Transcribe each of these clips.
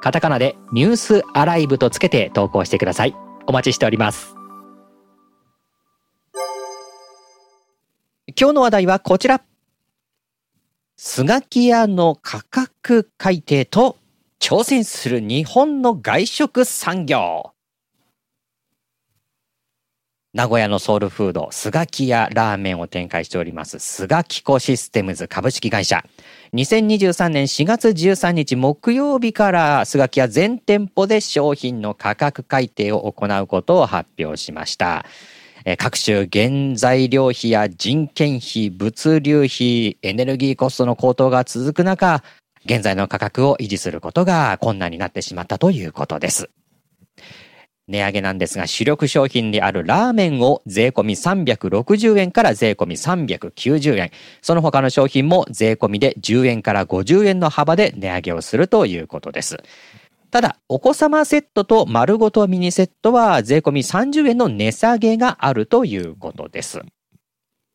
カタカナでニュースアライブとつけて投稿してください。お待ちしております。今日の話題はこちら。スガキ屋の価格改定と挑戦する日本の外食産業。名古屋のソウルフード、スガキ屋ラーメンを展開しております、スガキコシステムズ株式会社。2023年4月13日木曜日からスガキ屋全店舗で商品の価格改定を行うことを発表しました。各種原材料費や人件費、物流費、エネルギーコストの高騰が続く中、現在の価格を維持することが困難になってしまったということです。値上げなんですが、主力商品であるラーメンを税込み360円から税込み390円。その他の商品も税込みで10円から50円の幅で値上げをするということです。ただ、お子様セットと丸ごとミニセットは税込み30円の値下げがあるということです。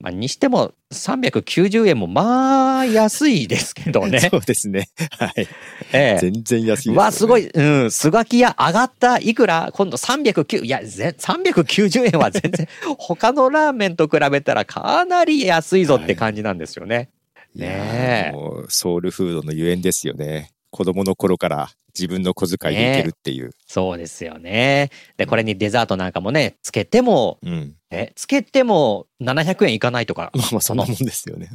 まあ、にしても390円もまあ安いですけどね。そうですね。はい。ええ、全然安いです、ね。わ、すごい。うん。スガキ屋上がった。いくら今度309、いや、390円は全然 他のラーメンと比べたらかなり安いぞって感じなんですよね。はい、ねえ。もうソウルフードのゆえんですよね。子供の頃から自分の小遣いでいけるっていう、ね、そうですよね。で、これにデザートなんかもね、つけても、うん、え、つけても700円いかないとか。まあまあそんなもんですよね。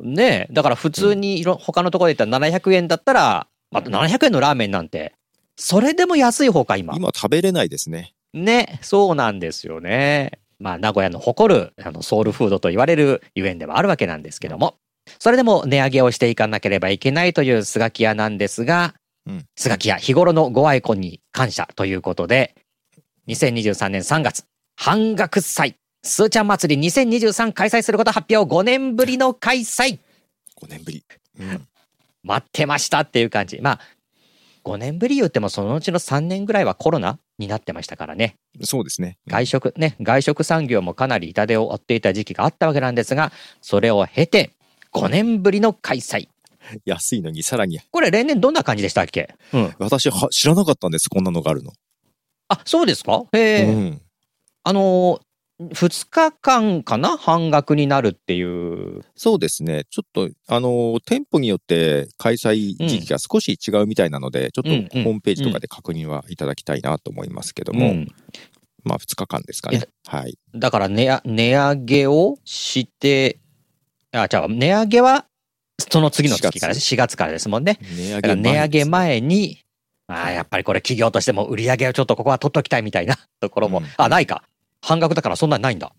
ねだから普通にいろ、他のところで言ったら700円だったら、まあ、700円のラーメンなんて、それでも安い方か、今。今食べれないですね。ね、そうなんですよね。まあ、名古屋の誇るあのソウルフードと言われるゆえんではあるわけなんですけども。それでも値上げをしていかなければいけないというスガキ屋なんですが、うん、スガキ屋日頃のご愛顧に感謝ということで、2023年3月、半額祭、スーちゃん祭り2023開催すること発表5年ぶりの開催 !5 年ぶり。うん。待ってましたっていう感じ。まあ、5年ぶり言ってもそのうちの3年ぐらいはコロナになってましたからね。そうですね。外食ね、外食産業もかなり痛手を負っていた時期があったわけなんですが、それを経て、5年ぶりの開催。安いのにさらに。これ例年どんな感じでしたっけ？うん。私は知らなかったんです、こんなのがあるの。あ、そうですか？へえ、うん。あの2日間かな？半額になるっていう。そうですね。ちょっと、あの、店舗によって開催時期が少し違うみたいなので、うん、ちょっとホームページとかで確認はいただきたいなと思いますけども、うん、まあ2日間ですかね。はい。だから値値上げをして、あ、じゃあ、値上げは、その次の月から、4月からですもんね。値上げ前、値上げ前に、まあ、やっぱりこれ企業としても売り上げをちょっとここは取っときたいみたいな ところも、うん、あ、ないか。半額だからそんなにないんだ。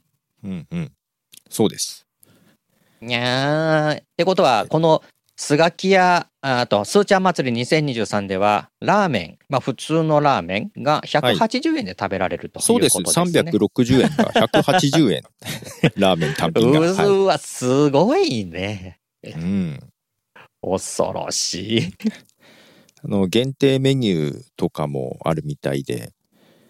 うんうん。そうです。にゃー。ってことは、この、スガキ屋、あと、スーチャン祭り2023では、ラーメン、まあ普通のラーメンが180円で食べられるということですね。そうです。360円が180円。ラーメン単品が。うわ、すごいね。うん。恐ろしい。あの、限定メニューとかもあるみたいで、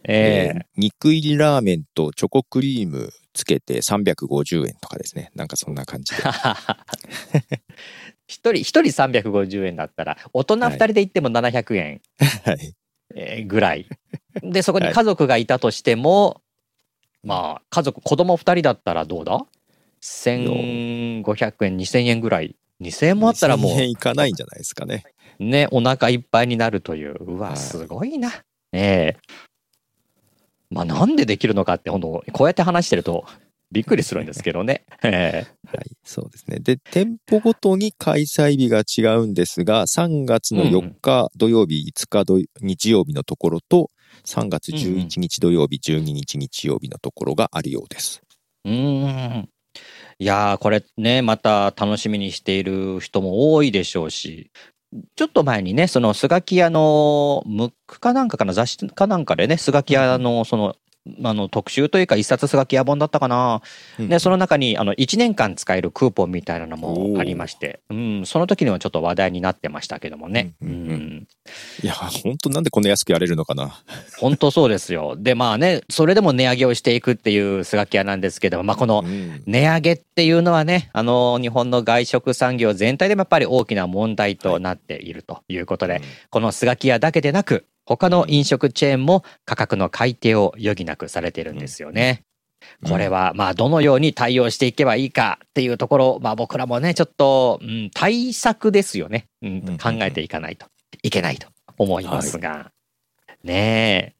えー、肉入りラーメンとチョコクリームつけて350円とかですね。なんかそんな感じで。一人、一人350円だったら、大人二人で行っても700円。はい。えー、ぐらい。で、そこに家族がいたとしても、はい、まあ、家族、子供二人だったらどうだ？?1500 円、2000円ぐらい。2000円もあったらもう。2000円いかないんじゃないですかね。ね、お腹いっぱいになるという。うわ、すごいな。ねえ。まあなんでできるのかって、本当こうやって話してるとびっくりするんですけどね。はい、そうですね。で、店舗ごとに開催日が違うんですが、3月の4日土曜日、5日土日曜日のところと、3月11日土曜日、12日日曜日のところがあるようです。うん。いやー、これね、また楽しみにしている人も多いでしょうし、ちょっと前にね、そのスガキ屋の、ムックかなんかかな、雑誌かなんかでね、スガキ屋のその、あの特集というか一冊スガキ屋本だったかな、うん。でその中にあの1年間使えるクーポンみたいなのもありまして、うん、その時にはちょっと話題になってましたけどもね、うんうんいや、本当なんでこんな安くやれるのかな。本当そうですよ。でまあねそれでも値上げをしていくっていうスガキ屋なんですけども、まあ、このうん。値上げっていうのはね、あの、日本の外食産業全体でもやっぱり大きな問題となっているということで、このスガキ屋だけでなく、他の飲食チェーンも価格の改定を余儀なくされているんですよね。うんこれは、まあ、どのように対応していけばいいかっていうところ、まあ、僕らもね、ちょっと、うん、対策ですよね、うんうん考えていかないといけないと思いますが、ねえ、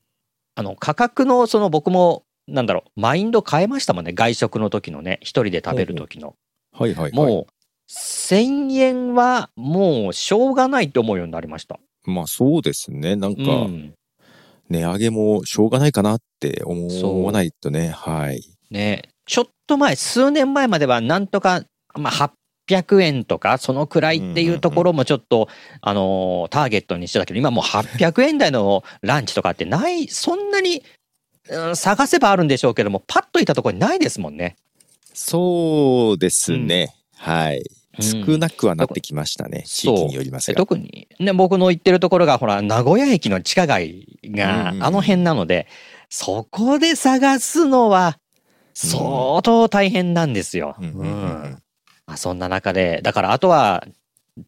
あの、価格の、その僕も、なんだろう、マインド変えましたもんね、外食の時のね、一人で食べる時の。はいはいはい。もう、1000円はもうしょうがないと思うようになりました。まあそうですね。なんか、うん値上げもしょうがないかなって思わないとね。はい。ね、ちょっと前、数年前まではなんとか、まあ、800円とか、そのくらいっていうところもちょっと、あのーターゲットにしてたけど、今もう800円台のランチとかってない、そんなに、うん探せばあるんでしょうけども、パッといたところにないですもんね。そうですね。はい。うん少なくはなってきましたね。地域によりますが。特に、ね、僕の行ってるところが、ほら、名古屋駅の地下街うんがうんあの辺なので、そこで探すのは、相当大変なんですよ。うんうんうんうんまあ、そんな中で、だからあとは、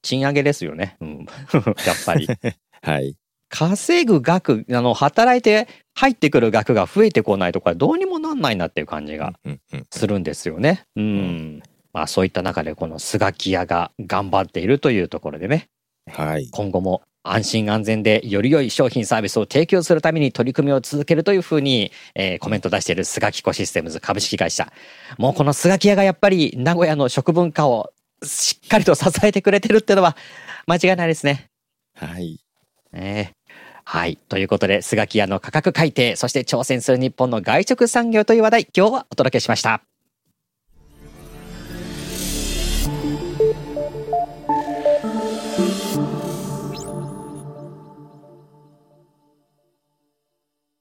賃上げですよね。うん、やっぱり。はい。稼ぐ額、あの、働いて入ってくる額が増えてこないとか、どうにもなんないなっていう感じがうんうんするんですよね。うん。まあそういった中でこのスガキ屋が頑張っているというところでね、はい。今後も安心安全でより良い商品サービスを提供するために取り組みを続けるというふうに、えーコメント出しているスガキコシステムズ株式会社。もうこのスガキ屋がやっぱり名古屋の食文化をしっかりと支えてくれてるってのは間違いないですね。はい。ねはい。ということで、スガキ屋の価格改定、そして挑戦する日本の外食産業という話題、今日はお届けしました。